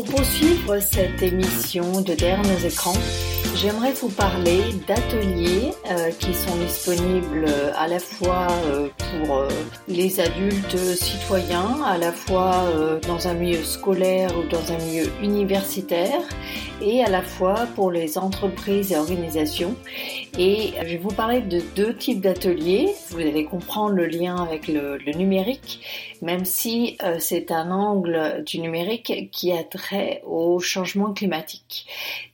Pour poursuivre cette émission de Derrière nos écrans, j'aimerais vous parler d'ateliers euh, qui sont disponibles à la fois euh, pour euh, les adultes citoyens, à la fois dans un milieu scolaire ou dans un milieu universitaire, et à la fois pour les entreprises et organisations. Et je vais vous parler de deux types d'ateliers. Vous allez comprendre le lien avec le, le numérique, même si c'est un angle du numérique qui a trait au changement climatique.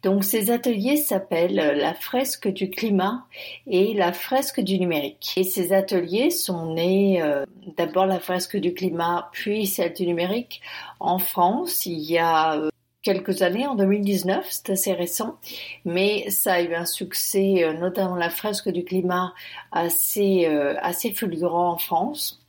Donc ces ateliers s'appellent la fresque du climat et la fresque du numérique. Et ces ateliers sont nés euh, d'abord la fresque du climat puis celle du numérique en France il y a euh, quelques années, en 2019, c'est assez récent, mais ça a eu un succès, euh, notamment la fresque du climat, assez, fulgurant en France.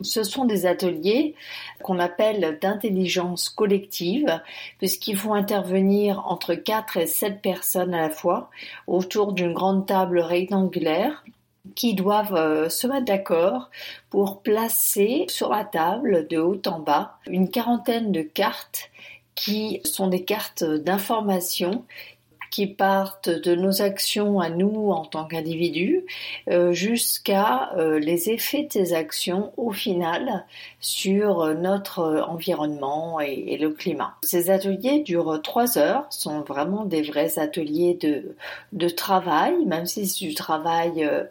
Ce sont des ateliers qu'on appelle d'intelligence collective, puisqu'ils vont intervenir entre 4 et 7 personnes à la fois autour d'une grande table rectangulaire qui doivent euh, se mettre d'accord pour placer sur la table de haut en bas une quarantaine de cartes qui sont des cartes d'information qui partent de nos actions à nous en tant qu'individus euh, jusqu'à euh, les effets de ces actions au final sur notre environnement et, le climat. Ces ateliers durent trois heures, sont vraiment des vrais ateliers de, de travail, même si c'est du travail euh,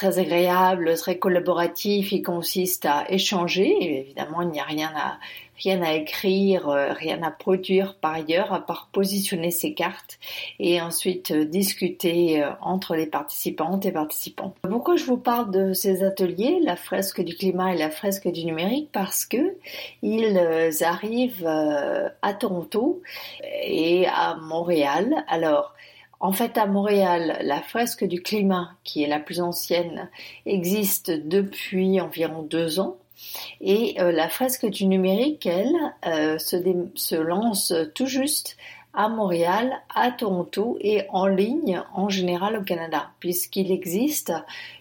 très agréable, très collaboratif, il consiste à échanger. évidemment, il n'y a rien à rien à écrire, euh, rien à produire par ailleurs, à part positionner ses cartes et ensuite euh, discuter euh, entre les participantes et participants. Pourquoi je vous parle de ces ateliers, la fresque du climat et la fresque du numérique? Parce que ils arrivent à Toronto et à Montréal. Alors, en fait, à Montréal, la fresque du climat, qui est la plus ancienne, existe depuis environ deux ans. Et euh, la fresque du numérique, elle, euh, se, lance tout juste à Montréal, à Toronto et en ligne en général au Canada, puisqu'il existe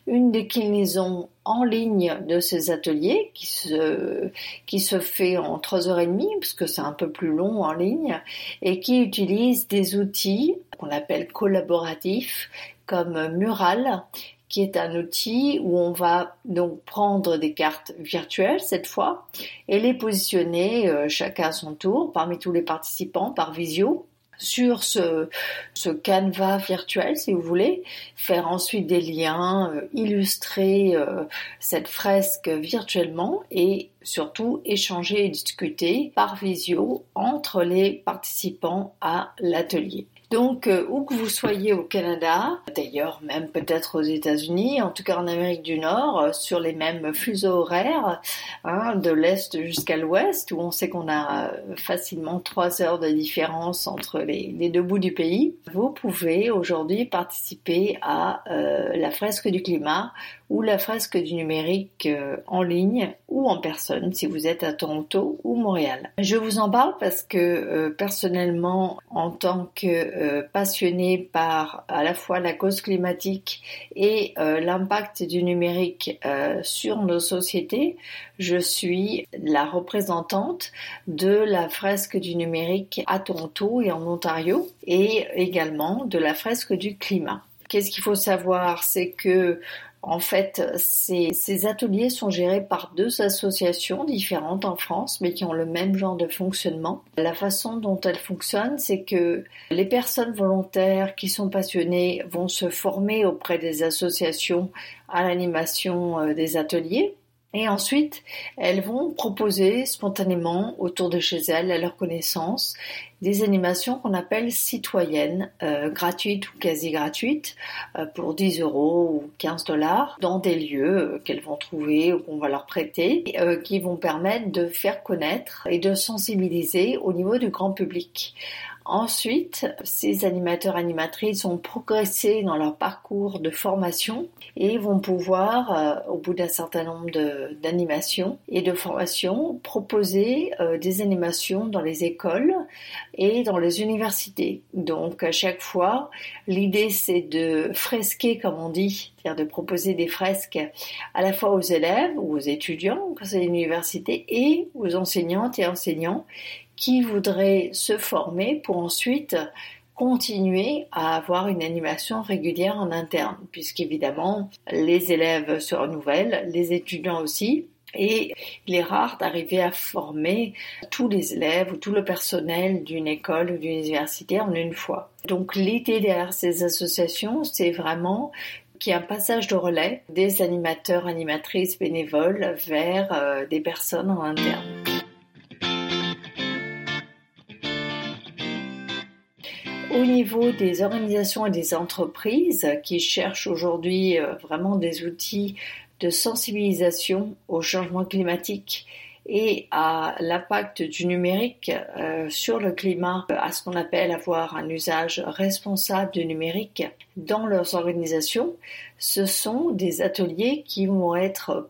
une déclinaison en ligne de ces ateliers qui se, fait en trois heures et demie, puisque c'est un peu plus long en ligne, et qui utilise des outils qu'on appelle collaboratifs comme Mural, qui est un outil où on va donc prendre des cartes virtuelles cette fois et les positionner euh, chacun à son tour parmi tous les participants par visio sur ce, ce canevas virtuel, si vous voulez, faire ensuite des liens, euh, illustrer euh, cette fresque virtuellement et surtout échanger et discuter par visio entre les participants à l'atelier. Donc, euh, où que vous soyez au Canada, d'ailleurs même peut-être aux États-Unis, en tout cas en Amérique du Nord, euh, sur les mêmes fuseaux horaires, hein, de l'est jusqu'à l'ouest, où on sait qu'on a euh, facilement trois heures de différence entre les, deux bouts du pays, vous pouvez aujourd'hui participer à la fresque du climat ou la fresque du numérique en ligne ou en personne si vous êtes à Toronto ou Montréal. Je vous en parle parce que personnellement, en tant que euh, passionnée par à la fois la cause climatique et euh, l'impact du numérique euh, sur nos sociétés, je suis la représentante de la fresque du numérique à Toronto et en Ontario et également de la fresque du climat. Qu'est-ce qu'il faut savoir, c'est que en fait, ces, ateliers sont gérés par deux associations différentes en France, mais qui ont le même genre de fonctionnement. La façon dont elles fonctionnent, c'est que les personnes volontaires qui sont passionnées vont se former auprès des associations à l'animation euh, des ateliers. Et ensuite, elles vont proposer spontanément autour de chez elles, à leur connaissance, des animations qu'on appelle citoyennes, euh, gratuites ou quasi gratuites, euh, pour 10 euros ou 15 dollars, dans des lieux euh, qu'elles vont trouver ou qu'on va leur prêter, qui vont permettre de faire connaître et de sensibiliser au niveau du grand public. Ensuite, ces animateurs animatrices ont progressé dans leur parcours de formation et vont pouvoir, euh, au bout d'un certain nombre d'animations et de formations, proposer euh, des animations dans les écoles et dans les universités. Donc à chaque fois, l'idée c'est de fresquer, comme on dit, c'est-à-dire de proposer des fresques à la fois aux élèves ou aux étudiants quand c'est l'université et aux enseignantes et enseignants qui voudraient se former pour ensuite continuer à avoir une animation régulière en interne, puisqu'évidemment les élèves se renouvellent, les étudiants aussi, et il est rare d'arriver à former tous les élèves ou tout le personnel d'une école ou d'une université en une fois. Donc l'idée derrière ces associations, c'est vraiment qu'il y ait un passage de relais des animateurs, animatrices bénévoles vers euh, des personnes en interne. Au niveau des organisations et des entreprises qui cherchent aujourd'hui euh, vraiment des outils de sensibilisation au changement climatique et à l'impact du numérique euh, sur le climat, à ce qu'on appelle avoir un usage responsable du numérique dans leurs organisations, ce sont des ateliers qui vont être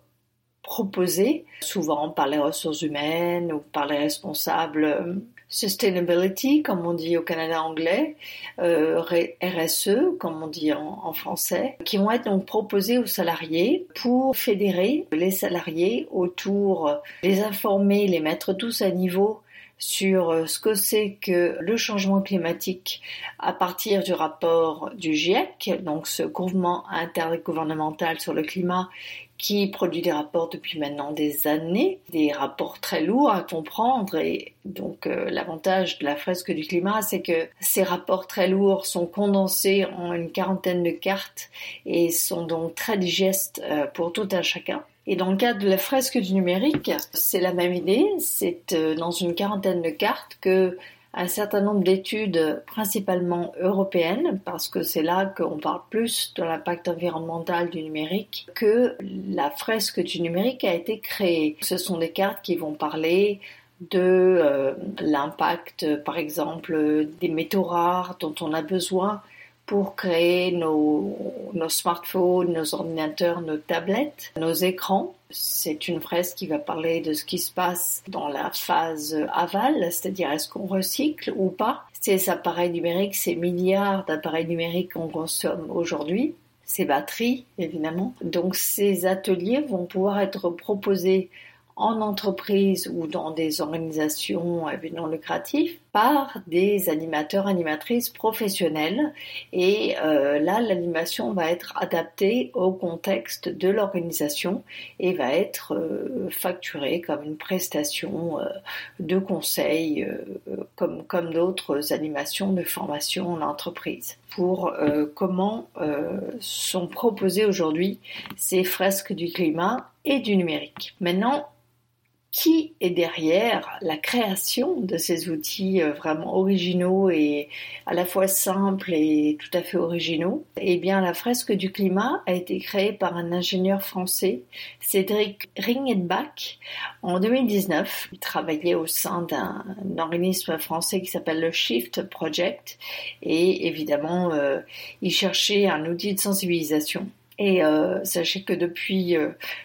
proposés souvent par les ressources humaines ou par les responsables sustainability, comme on dit au Canada anglais, euh, RSE, comme on dit en, français, qui vont être donc proposés aux salariés pour fédérer les salariés autour, les informer, les mettre tous à niveau sur euh, ce que c'est que le changement climatique à partir du rapport du GIEC, donc ce mouvement intergouvernemental sur le climat qui produit des rapports depuis maintenant des années, des rapports très lourds à comprendre et donc euh, l'avantage de la fresque du climat c'est que ces rapports très lourds sont condensés en une quarantaine de cartes et sont donc très digestes euh, pour tout un chacun. Et dans le cadre de la fresque du numérique, c'est la même idée, c'est euh, dans une quarantaine de cartes que un certain nombre d'études principalement européennes, parce que c'est là qu'on parle plus de l'impact environnemental du numérique, que la fresque du numérique a été créée. Ce sont des cartes qui vont parler de euh, l'impact, par exemple, des métaux rares dont on a besoin pour créer nos, smartphones, nos ordinateurs, nos tablettes, nos écrans. C'est une fresque qui va parler de ce qui se passe dans la phase aval, c'est-à-dire est-ce qu'on recycle ou pas. Ces appareils numériques, ces milliards d'appareils numériques qu'on consomme aujourd'hui, ces batteries évidemment. Donc ces ateliers vont pouvoir être proposés en entreprise ou dans des organisations non lucratives par des animateurs, animatrices professionnels. Et euh, là, l'animation va être adaptée au contexte de l'organisation et va être euh, facturée comme une prestation euh, de conseil, comme, comme d'autres animations de formation en entreprise. Pour comment sont proposées aujourd'hui ces fresques du climat et du numérique. Maintenant, qui est derrière la création de ces outils euh, vraiment originaux et à la fois simples et tout à fait originaux Eh bien, la fresque du climat a été créée par un ingénieur français, Cédric Ringenbach, en 2019. Il travaillait au sein d'un organisme français qui s'appelle le Shift Project et évidemment, euh, il cherchait un outil de sensibilisation. Et euh, sachez que depuis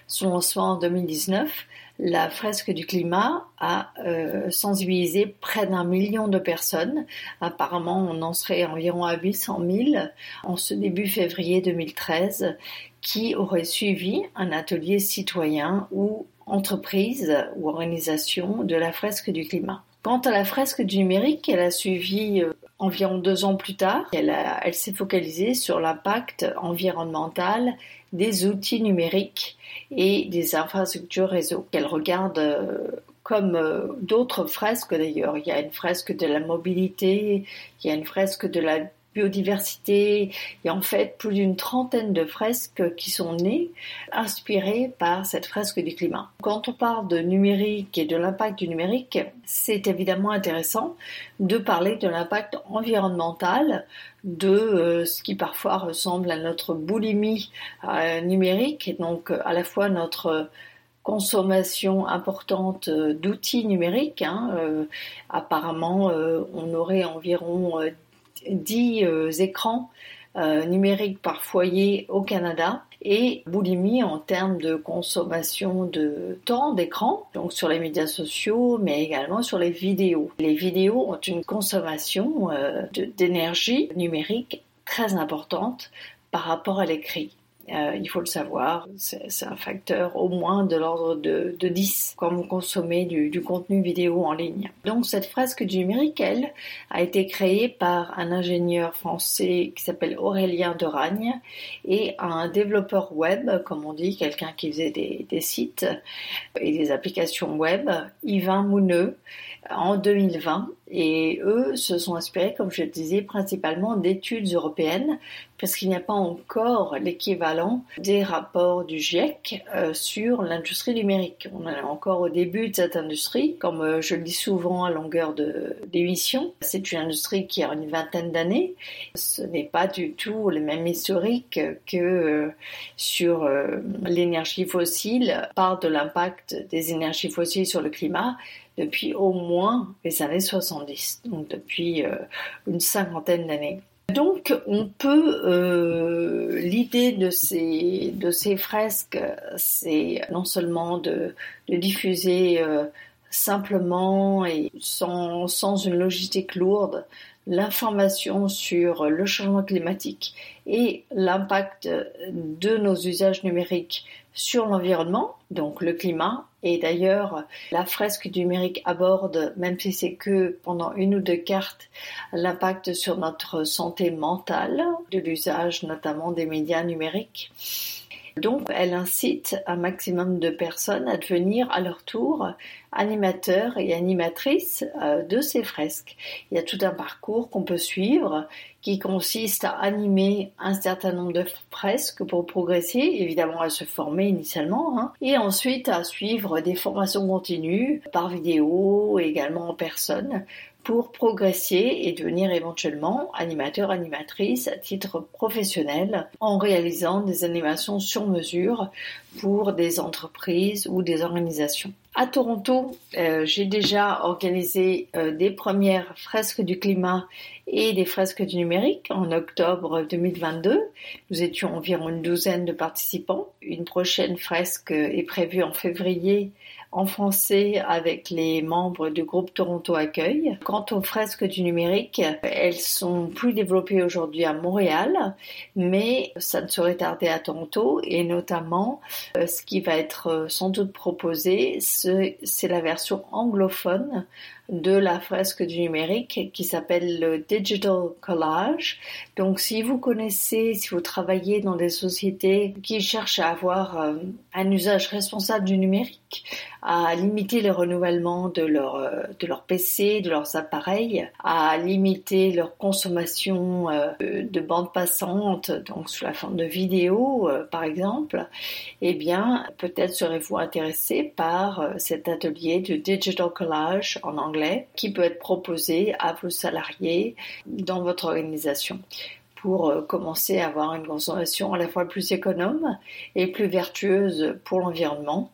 son lancement en 2019, la fresque du climat a euh, sensibilisé près d'un million de personnes. Apparemment, on en serait environ à 800 000 en ce début février 2013 qui auraient suivi un atelier citoyen ou entreprise ou organisation de la fresque du climat. Quant à la fresque du numérique, elle a suivi euh, environ deux ans plus tard. Elle, s'est focalisée sur l'impact environnemental des outils numériques et des infrastructures réseau qu'elle regarde euh, comme euh, d'autres fresques d'ailleurs. Il y a une fresque de la mobilité, il y a une fresque de la biodiversité. Il y a en fait plus d'une trentaine de fresques qui sont nées inspirées par cette fresque du climat. Quand on parle de numérique et de l'impact du numérique, c'est évidemment intéressant de parler de l'impact environnemental de euh, ce qui parfois ressemble à notre boulimie euh, numérique et donc à la fois notre consommation importante d'outils numériques. Hein, euh, apparemment, on aurait environ 10 euh, écrans euh, numériques par foyer au Canada et boulimie en termes de consommation de temps d'écran, donc sur les médias sociaux, mais également sur les vidéos. Les vidéos ont une consommation euh, d'énergie numérique très importante par rapport à l'écrit. Euh, il faut le savoir, c'est un facteur au moins de l'ordre de, de, 10 quand vous consommez du, contenu vidéo en ligne. Donc cette fresque du numérique, elle, a été créée par un ingénieur français qui s'appelle Aurélien Deragne et un développeur web, comme on dit, quelqu'un qui faisait des, des, sites et des applications web, Yvain Mouneux, en 2020. Et eux se sont inspirés, comme je le disais, principalement d'études européennes, parce qu'il n'y a pas encore l'équivalent des rapports du GIEC euh, sur l'industrie numérique. On est encore au début de cette industrie, comme euh, je le dis souvent à longueur d'émission. C'est une industrie qui a une vingtaine d'années. Ce n'est pas du tout le même historique que euh, sur l'énergie fossile, part de l'impact des énergies fossiles sur le climat depuis au moins les années 70, donc depuis euh, une cinquantaine d'années. Donc on peut, euh, l'idée de ces, de ces fresques, c'est non seulement de, de diffuser euh, simplement et sans, sans une logistique lourde l'information sur le changement climatique et l'impact de nos usages numériques sur l'environnement, donc le climat. Et d'ailleurs, la fresque numérique aborde, même si c'est que pendant une ou deux cartes, l'impact sur notre santé mentale, de l'usage notamment des médias numériques. Donc, elle incite un maximum de personnes à devenir à leur tour animateurs et animatrices euh, de ces fresques. Il y a tout un parcours qu'on peut suivre qui consiste à animer un certain nombre de fresques pour progresser, évidemment à se former initialement, hein, et ensuite à suivre des formations continues par vidéo, également en personne, pour progresser et devenir éventuellement animateur, animatrice à titre professionnel en réalisant des animations sur mesure pour des entreprises ou des organisations. À Toronto, euh, j'ai déjà organisé euh, des premières fresques du climat et des fresques du numérique en octobre 2022. Nous étions environ une douzaine de participants. Une prochaine fresque est prévue en février en français avec les membres du groupe Toronto Accueil. Quant aux fresques du numérique, elles sont plus développées aujourd'hui à Montréal, mais ça ne serait tardé à Toronto et notamment euh, ce qui va être euh, sans doute proposé, c'est la version anglophone de la fresque du numérique qui s'appelle le Digital Collage. Donc si vous connaissez, si vous travaillez dans des sociétés qui cherchent à avoir euh, un usage responsable du numérique, à limiter le renouvellement de leur, euh, de PC, de leurs appareils, à limiter leur consommation euh, de bandes passantes, donc sous la forme de vidéos par exemple, eh bien peut-être serez-vous intéressé par cet atelier de Digital Collage en anglais qui peut être proposé à vos salariés dans votre organisation pour euh, commencer à avoir une consommation à la fois plus économe et plus vertueuse pour l'environnement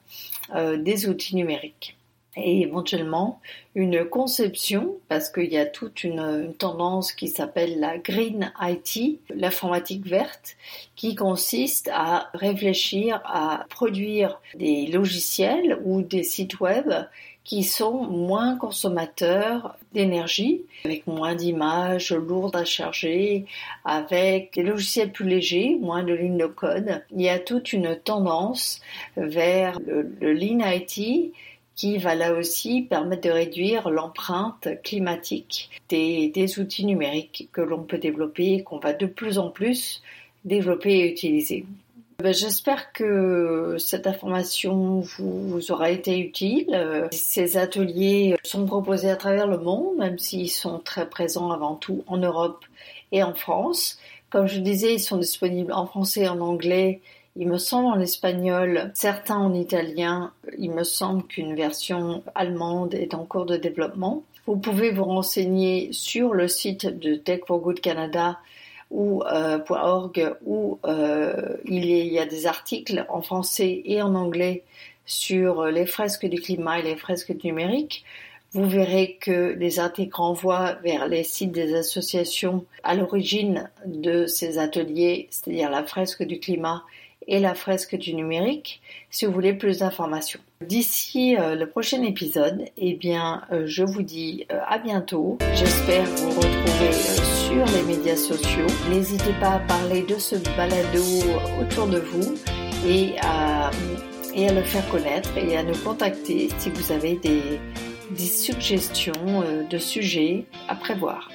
euh, des outils numériques. Et éventuellement une conception, parce qu'il y a toute une, tendance qui s'appelle la Green IT, l'informatique verte, qui consiste à réfléchir à produire des logiciels ou des sites web qui sont moins consommateurs d'énergie, avec moins d'images lourdes à charger, avec des logiciels plus légers, moins de lignes de code. Il y a toute une tendance vers le, le Lean IT qui va là aussi permettre de réduire l'empreinte climatique des, des, outils numériques que l'on peut développer et qu'on va de plus en plus développer et utiliser. Ben, j'espère que cette information vous, aura été utile. Ces ateliers sont proposés à travers le monde, même s'ils sont très présents avant tout en Europe et en France. Comme je disais, ils sont disponibles en français en anglais il me semble en espagnol, certains en italien. Il me semble qu'une version allemande est en cours de développement. Vous pouvez vous renseigner sur le site de Tech for Good Canada ou euh, .org où euh, il y a des articles en français et en anglais sur les fresques du climat et les fresques numériques. Vous verrez que les articles renvoient vers les sites des associations à l'origine de ces ateliers, c'est-à-dire la fresque du climat et la fresque du numérique si vous voulez plus d'informations. D'ici le prochain épisode, eh bien, je vous dis à bientôt. J'espère vous retrouver sur les médias sociaux. N'hésitez pas à parler de ce balado autour de vous et à, le faire connaître et à nous contacter si vous avez des suggestions de sujets à prévoir.